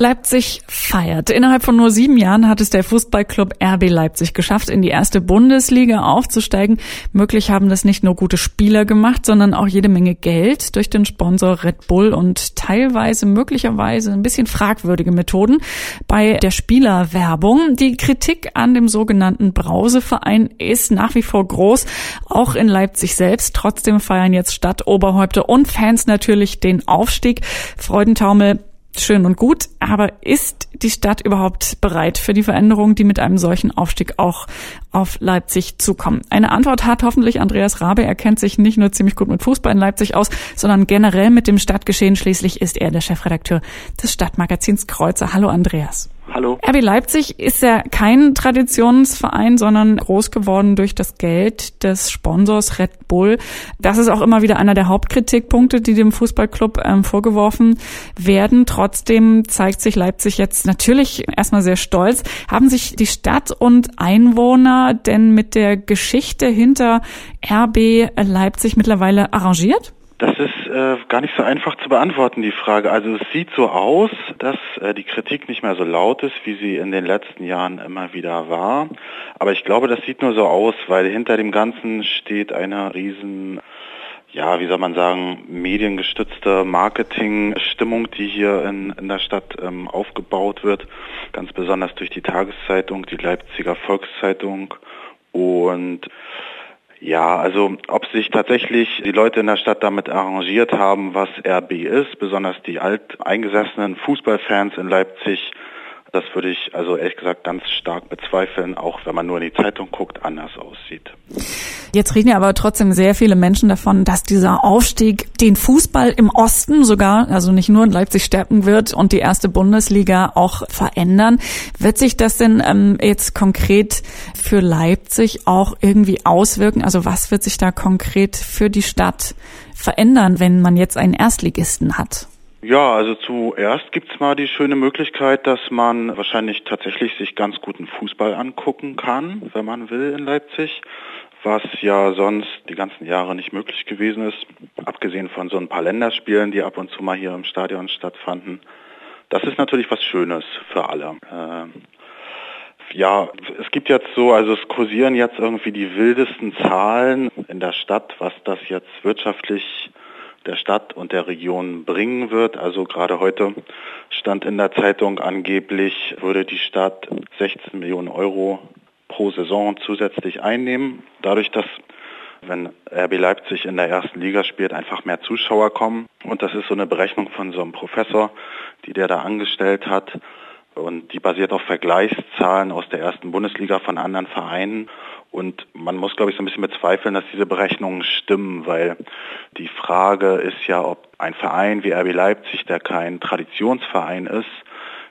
Leipzig feiert. Innerhalb von nur sieben Jahren hat es der Fußballclub RB Leipzig geschafft, in die erste Bundesliga aufzusteigen. Möglich haben das nicht nur gute Spieler gemacht, sondern auch jede Menge Geld durch den Sponsor Red Bull und teilweise möglicherweise ein bisschen fragwürdige Methoden bei der Spielerwerbung. Die Kritik an dem sogenannten Brauseverein ist nach wie vor groß, auch in Leipzig selbst. Trotzdem feiern jetzt Stadtoberhäupter und Fans natürlich den Aufstieg. Freudentaumel schön und gut, aber ist die Stadt überhaupt bereit für die Veränderungen, die mit einem solchen Aufstieg auch auf Leipzig zukommen? Eine Antwort hat hoffentlich Andreas Rabe. Er kennt sich nicht nur ziemlich gut mit Fußball in Leipzig aus, sondern generell mit dem Stadtgeschehen. Schließlich ist er der Chefredakteur des Stadtmagazins Kreuzer. Hallo Andreas. Hallo. RB Leipzig ist ja kein Traditionsverein, sondern groß geworden durch das Geld des Sponsors Red Bull. Das ist auch immer wieder einer der Hauptkritikpunkte, die dem Fußballclub ähm, vorgeworfen werden. Trotzdem zeigt sich Leipzig jetzt natürlich erstmal sehr stolz. Haben sich die Stadt und Einwohner denn mit der Geschichte hinter RB Leipzig mittlerweile arrangiert? Das ist äh, gar nicht so einfach zu beantworten, die Frage. Also es sieht so aus, dass äh, die Kritik nicht mehr so laut ist, wie sie in den letzten Jahren immer wieder war. Aber ich glaube, das sieht nur so aus, weil hinter dem Ganzen steht eine riesen ja, wie soll man sagen, mediengestützte Marketingstimmung, die hier in, in der Stadt ähm, aufgebaut wird, ganz besonders durch die Tageszeitung, die Leipziger Volkszeitung und ja, also ob sich tatsächlich die Leute in der Stadt damit arrangiert haben, was RB ist, besonders die alteingesessenen Fußballfans in Leipzig, das würde ich also ehrlich gesagt ganz stark bezweifeln, auch wenn man nur in die Zeitung guckt, anders aussieht. Jetzt reden ja aber trotzdem sehr viele Menschen davon, dass dieser Aufstieg den Fußball im Osten sogar, also nicht nur in Leipzig stärken wird und die erste Bundesliga auch verändern. Wird sich das denn ähm, jetzt konkret für Leipzig auch irgendwie auswirken? Also was wird sich da konkret für die Stadt verändern, wenn man jetzt einen Erstligisten hat? Ja, also zuerst gibt's mal die schöne Möglichkeit, dass man wahrscheinlich tatsächlich sich ganz guten Fußball angucken kann, wenn man will in Leipzig, was ja sonst die ganzen Jahre nicht möglich gewesen ist, abgesehen von so ein paar Länderspielen, die ab und zu mal hier im Stadion stattfanden. Das ist natürlich was Schönes für alle. Äh, ja, es gibt jetzt so, also es kursieren jetzt irgendwie die wildesten Zahlen in der Stadt, was das jetzt wirtschaftlich der Stadt und der Region bringen wird. Also gerade heute stand in der Zeitung angeblich, würde die Stadt 16 Millionen Euro pro Saison zusätzlich einnehmen. Dadurch, dass wenn RB Leipzig in der ersten Liga spielt, einfach mehr Zuschauer kommen. Und das ist so eine Berechnung von so einem Professor, die der da angestellt hat. Und die basiert auf Vergleichszahlen aus der ersten Bundesliga von anderen Vereinen. Und man muss, glaube ich, so ein bisschen bezweifeln, dass diese Berechnungen stimmen, weil die Frage ist ja, ob ein Verein wie RB Leipzig, der kein Traditionsverein ist,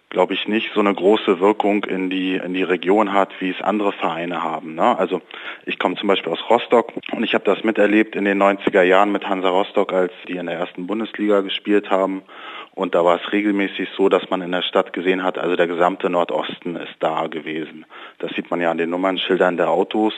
glaube ich, nicht so eine große Wirkung in die, in die Region hat, wie es andere Vereine haben. Ne? Also ich komme zum Beispiel aus Rostock und ich habe das miterlebt in den 90er Jahren mit Hansa Rostock, als die in der ersten Bundesliga gespielt haben. Und da war es regelmäßig so, dass man in der Stadt gesehen hat, also der gesamte Nordosten ist da gewesen. Das sieht man ja an den Nummernschildern der Autos.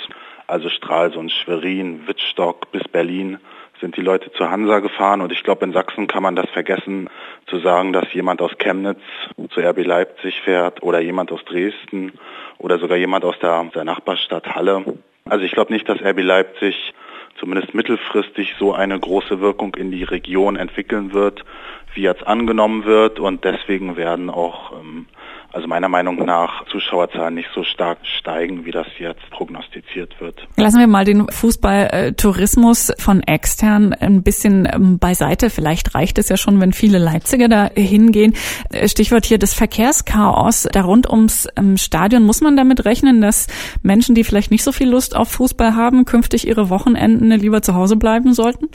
Also Stralsund, Schwerin, Wittstock bis Berlin sind die Leute zu Hansa gefahren. Und ich glaube, in Sachsen kann man das vergessen, zu sagen, dass jemand aus Chemnitz zu RB Leipzig fährt oder jemand aus Dresden oder sogar jemand aus der, der Nachbarstadt Halle. Also ich glaube nicht, dass RB Leipzig zumindest mittelfristig so eine große Wirkung in die Region entwickeln wird, wie jetzt angenommen wird. Und deswegen werden auch ähm, also meiner Meinung nach Zuschauerzahlen nicht so stark steigen, wie das jetzt prognostiziert wird. Lassen wir mal den Fußballtourismus von extern ein bisschen ähm, beiseite. Vielleicht reicht es ja schon, wenn viele Leipziger da hingehen. Stichwort hier das Verkehrschaos da rund ums ähm, Stadion. Muss man damit rechnen, dass Menschen, die vielleicht nicht so viel Lust auf Fußball haben, künftig ihre Wochenenden lieber zu Hause bleiben sollten?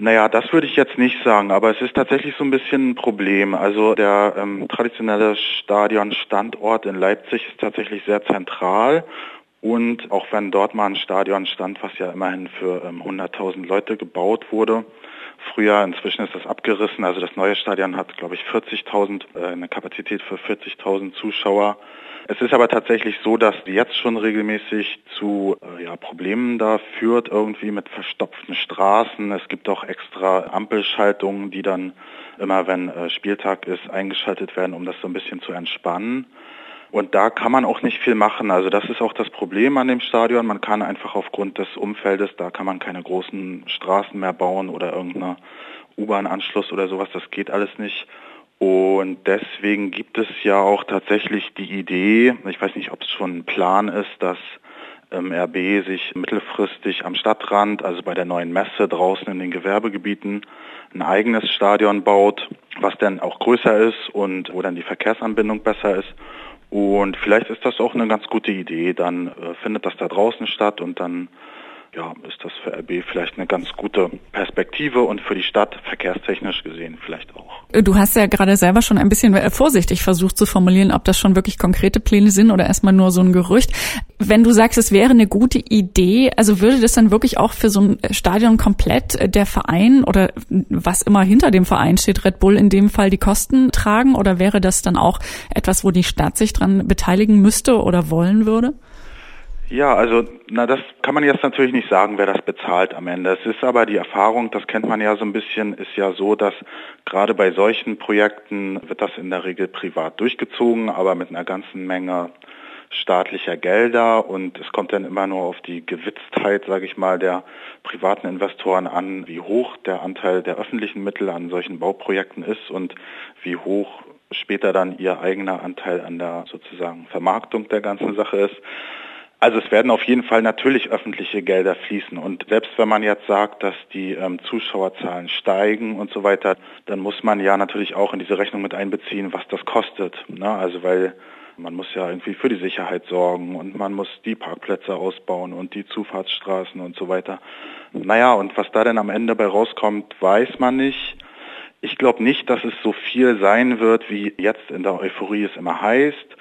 Naja, das würde ich jetzt nicht sagen, aber es ist tatsächlich so ein bisschen ein Problem. Also der ähm, traditionelle Stadionstandort in Leipzig ist tatsächlich sehr zentral und auch wenn dort mal ein Stadion stand, was ja immerhin für ähm, 100.000 Leute gebaut wurde, früher. Inzwischen ist das abgerissen. Also das neue Stadion hat, glaube ich, 40.000, äh, eine Kapazität für 40.000 Zuschauer. Es ist aber tatsächlich so, dass jetzt schon regelmäßig zu äh, ja, Problemen da führt, irgendwie mit verstopften Straßen. Es gibt auch extra Ampelschaltungen, die dann immer, wenn äh, Spieltag ist, eingeschaltet werden, um das so ein bisschen zu entspannen. Und da kann man auch nicht viel machen. Also das ist auch das Problem an dem Stadion. Man kann einfach aufgrund des Umfeldes, da kann man keine großen Straßen mehr bauen oder irgendeine U-Bahn-Anschluss oder sowas. Das geht alles nicht. Und deswegen gibt es ja auch tatsächlich die Idee, ich weiß nicht, ob es schon ein Plan ist, dass ähm, RB sich mittelfristig am Stadtrand, also bei der neuen Messe draußen in den Gewerbegebieten, ein eigenes Stadion baut, was dann auch größer ist und wo dann die Verkehrsanbindung besser ist. Und vielleicht ist das auch eine ganz gute Idee. Dann äh, findet das da draußen statt und dann ja, ist das für RB vielleicht eine ganz gute Perspektive und für die Stadt verkehrstechnisch gesehen vielleicht auch. Du hast ja gerade selber schon ein bisschen vorsichtig versucht zu formulieren, ob das schon wirklich konkrete Pläne sind oder erstmal nur so ein Gerücht. Wenn du sagst, es wäre eine gute Idee, also würde das dann wirklich auch für so ein Stadion komplett der Verein oder was immer hinter dem Verein steht, Red Bull in dem Fall die Kosten tragen oder wäre das dann auch etwas, wo die Stadt sich dran beteiligen müsste oder wollen würde? Ja, also na das kann man jetzt natürlich nicht sagen, wer das bezahlt am Ende. Es ist aber die Erfahrung, das kennt man ja so ein bisschen, ist ja so, dass gerade bei solchen Projekten wird das in der Regel privat durchgezogen, aber mit einer ganzen Menge staatlicher Gelder und es kommt dann immer nur auf die Gewitztheit, sage ich mal, der privaten Investoren an, wie hoch der Anteil der öffentlichen Mittel an solchen Bauprojekten ist und wie hoch später dann ihr eigener Anteil an der sozusagen Vermarktung der ganzen Sache ist. Also es werden auf jeden Fall natürlich öffentliche Gelder fließen. Und selbst wenn man jetzt sagt, dass die ähm, Zuschauerzahlen steigen und so weiter, dann muss man ja natürlich auch in diese Rechnung mit einbeziehen, was das kostet. Ne? Also weil man muss ja irgendwie für die Sicherheit sorgen und man muss die Parkplätze ausbauen und die Zufahrtsstraßen und so weiter. Naja, und was da denn am Ende bei rauskommt, weiß man nicht. Ich glaube nicht, dass es so viel sein wird, wie jetzt in der Euphorie es immer heißt.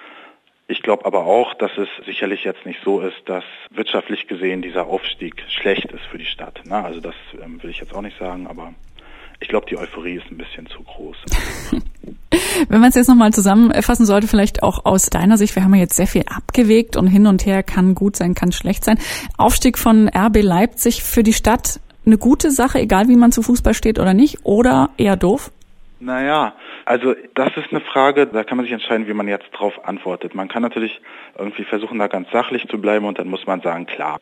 Ich glaube aber auch, dass es sicherlich jetzt nicht so ist, dass wirtschaftlich gesehen dieser Aufstieg schlecht ist für die Stadt. Na, also das ähm, will ich jetzt auch nicht sagen, aber ich glaube, die Euphorie ist ein bisschen zu groß. Wenn man es jetzt nochmal zusammenfassen sollte, vielleicht auch aus deiner Sicht, wir haben ja jetzt sehr viel abgewegt und hin und her kann gut sein, kann schlecht sein. Aufstieg von RB Leipzig für die Stadt eine gute Sache, egal wie man zu Fußball steht oder nicht, oder eher doof? Naja, also das ist eine Frage, da kann man sich entscheiden, wie man jetzt drauf antwortet. Man kann natürlich irgendwie versuchen, da ganz sachlich zu bleiben und dann muss man sagen, klar.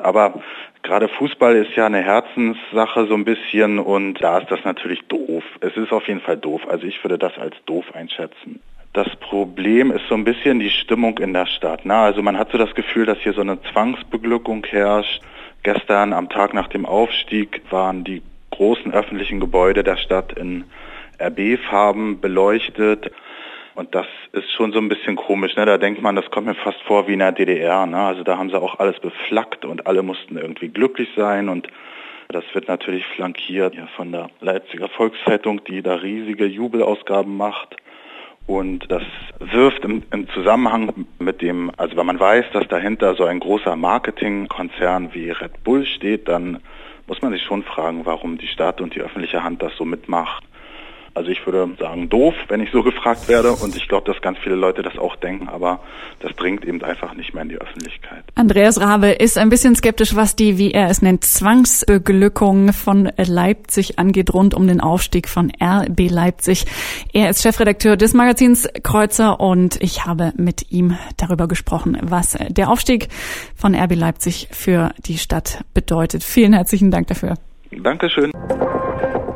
Aber gerade Fußball ist ja eine Herzenssache so ein bisschen und da ist das natürlich doof. Es ist auf jeden Fall doof. Also ich würde das als doof einschätzen. Das Problem ist so ein bisschen die Stimmung in der Stadt. Na, also man hat so das Gefühl, dass hier so eine Zwangsbeglückung herrscht. Gestern am Tag nach dem Aufstieg waren die großen öffentlichen Gebäude der Stadt in RB-Farben beleuchtet. Und das ist schon so ein bisschen komisch. Ne? Da denkt man, das kommt mir fast vor wie in der DDR. Ne? Also da haben sie auch alles beflaggt und alle mussten irgendwie glücklich sein. Und das wird natürlich flankiert ja, von der Leipziger Volkszeitung, die da riesige Jubelausgaben macht. Und das wirft im, im, Zusammenhang mit dem, also wenn man weiß, dass dahinter so ein großer Marketingkonzern wie Red Bull steht, dann muss man sich schon fragen, warum die Stadt und die öffentliche Hand das so mitmacht. Also ich würde sagen doof, wenn ich so gefragt werde und ich glaube, dass ganz viele Leute das auch denken, aber das dringt eben einfach nicht mehr in die Öffentlichkeit. Andreas Rabe ist ein bisschen skeptisch, was die, wie er es nennt, Zwangsbeglückung von Leipzig angeht, rund um den Aufstieg von RB Leipzig. Er ist Chefredakteur des Magazins Kreuzer und ich habe mit ihm darüber gesprochen, was der Aufstieg von RB Leipzig für die Stadt bedeutet. Vielen herzlichen Dank dafür. Dankeschön.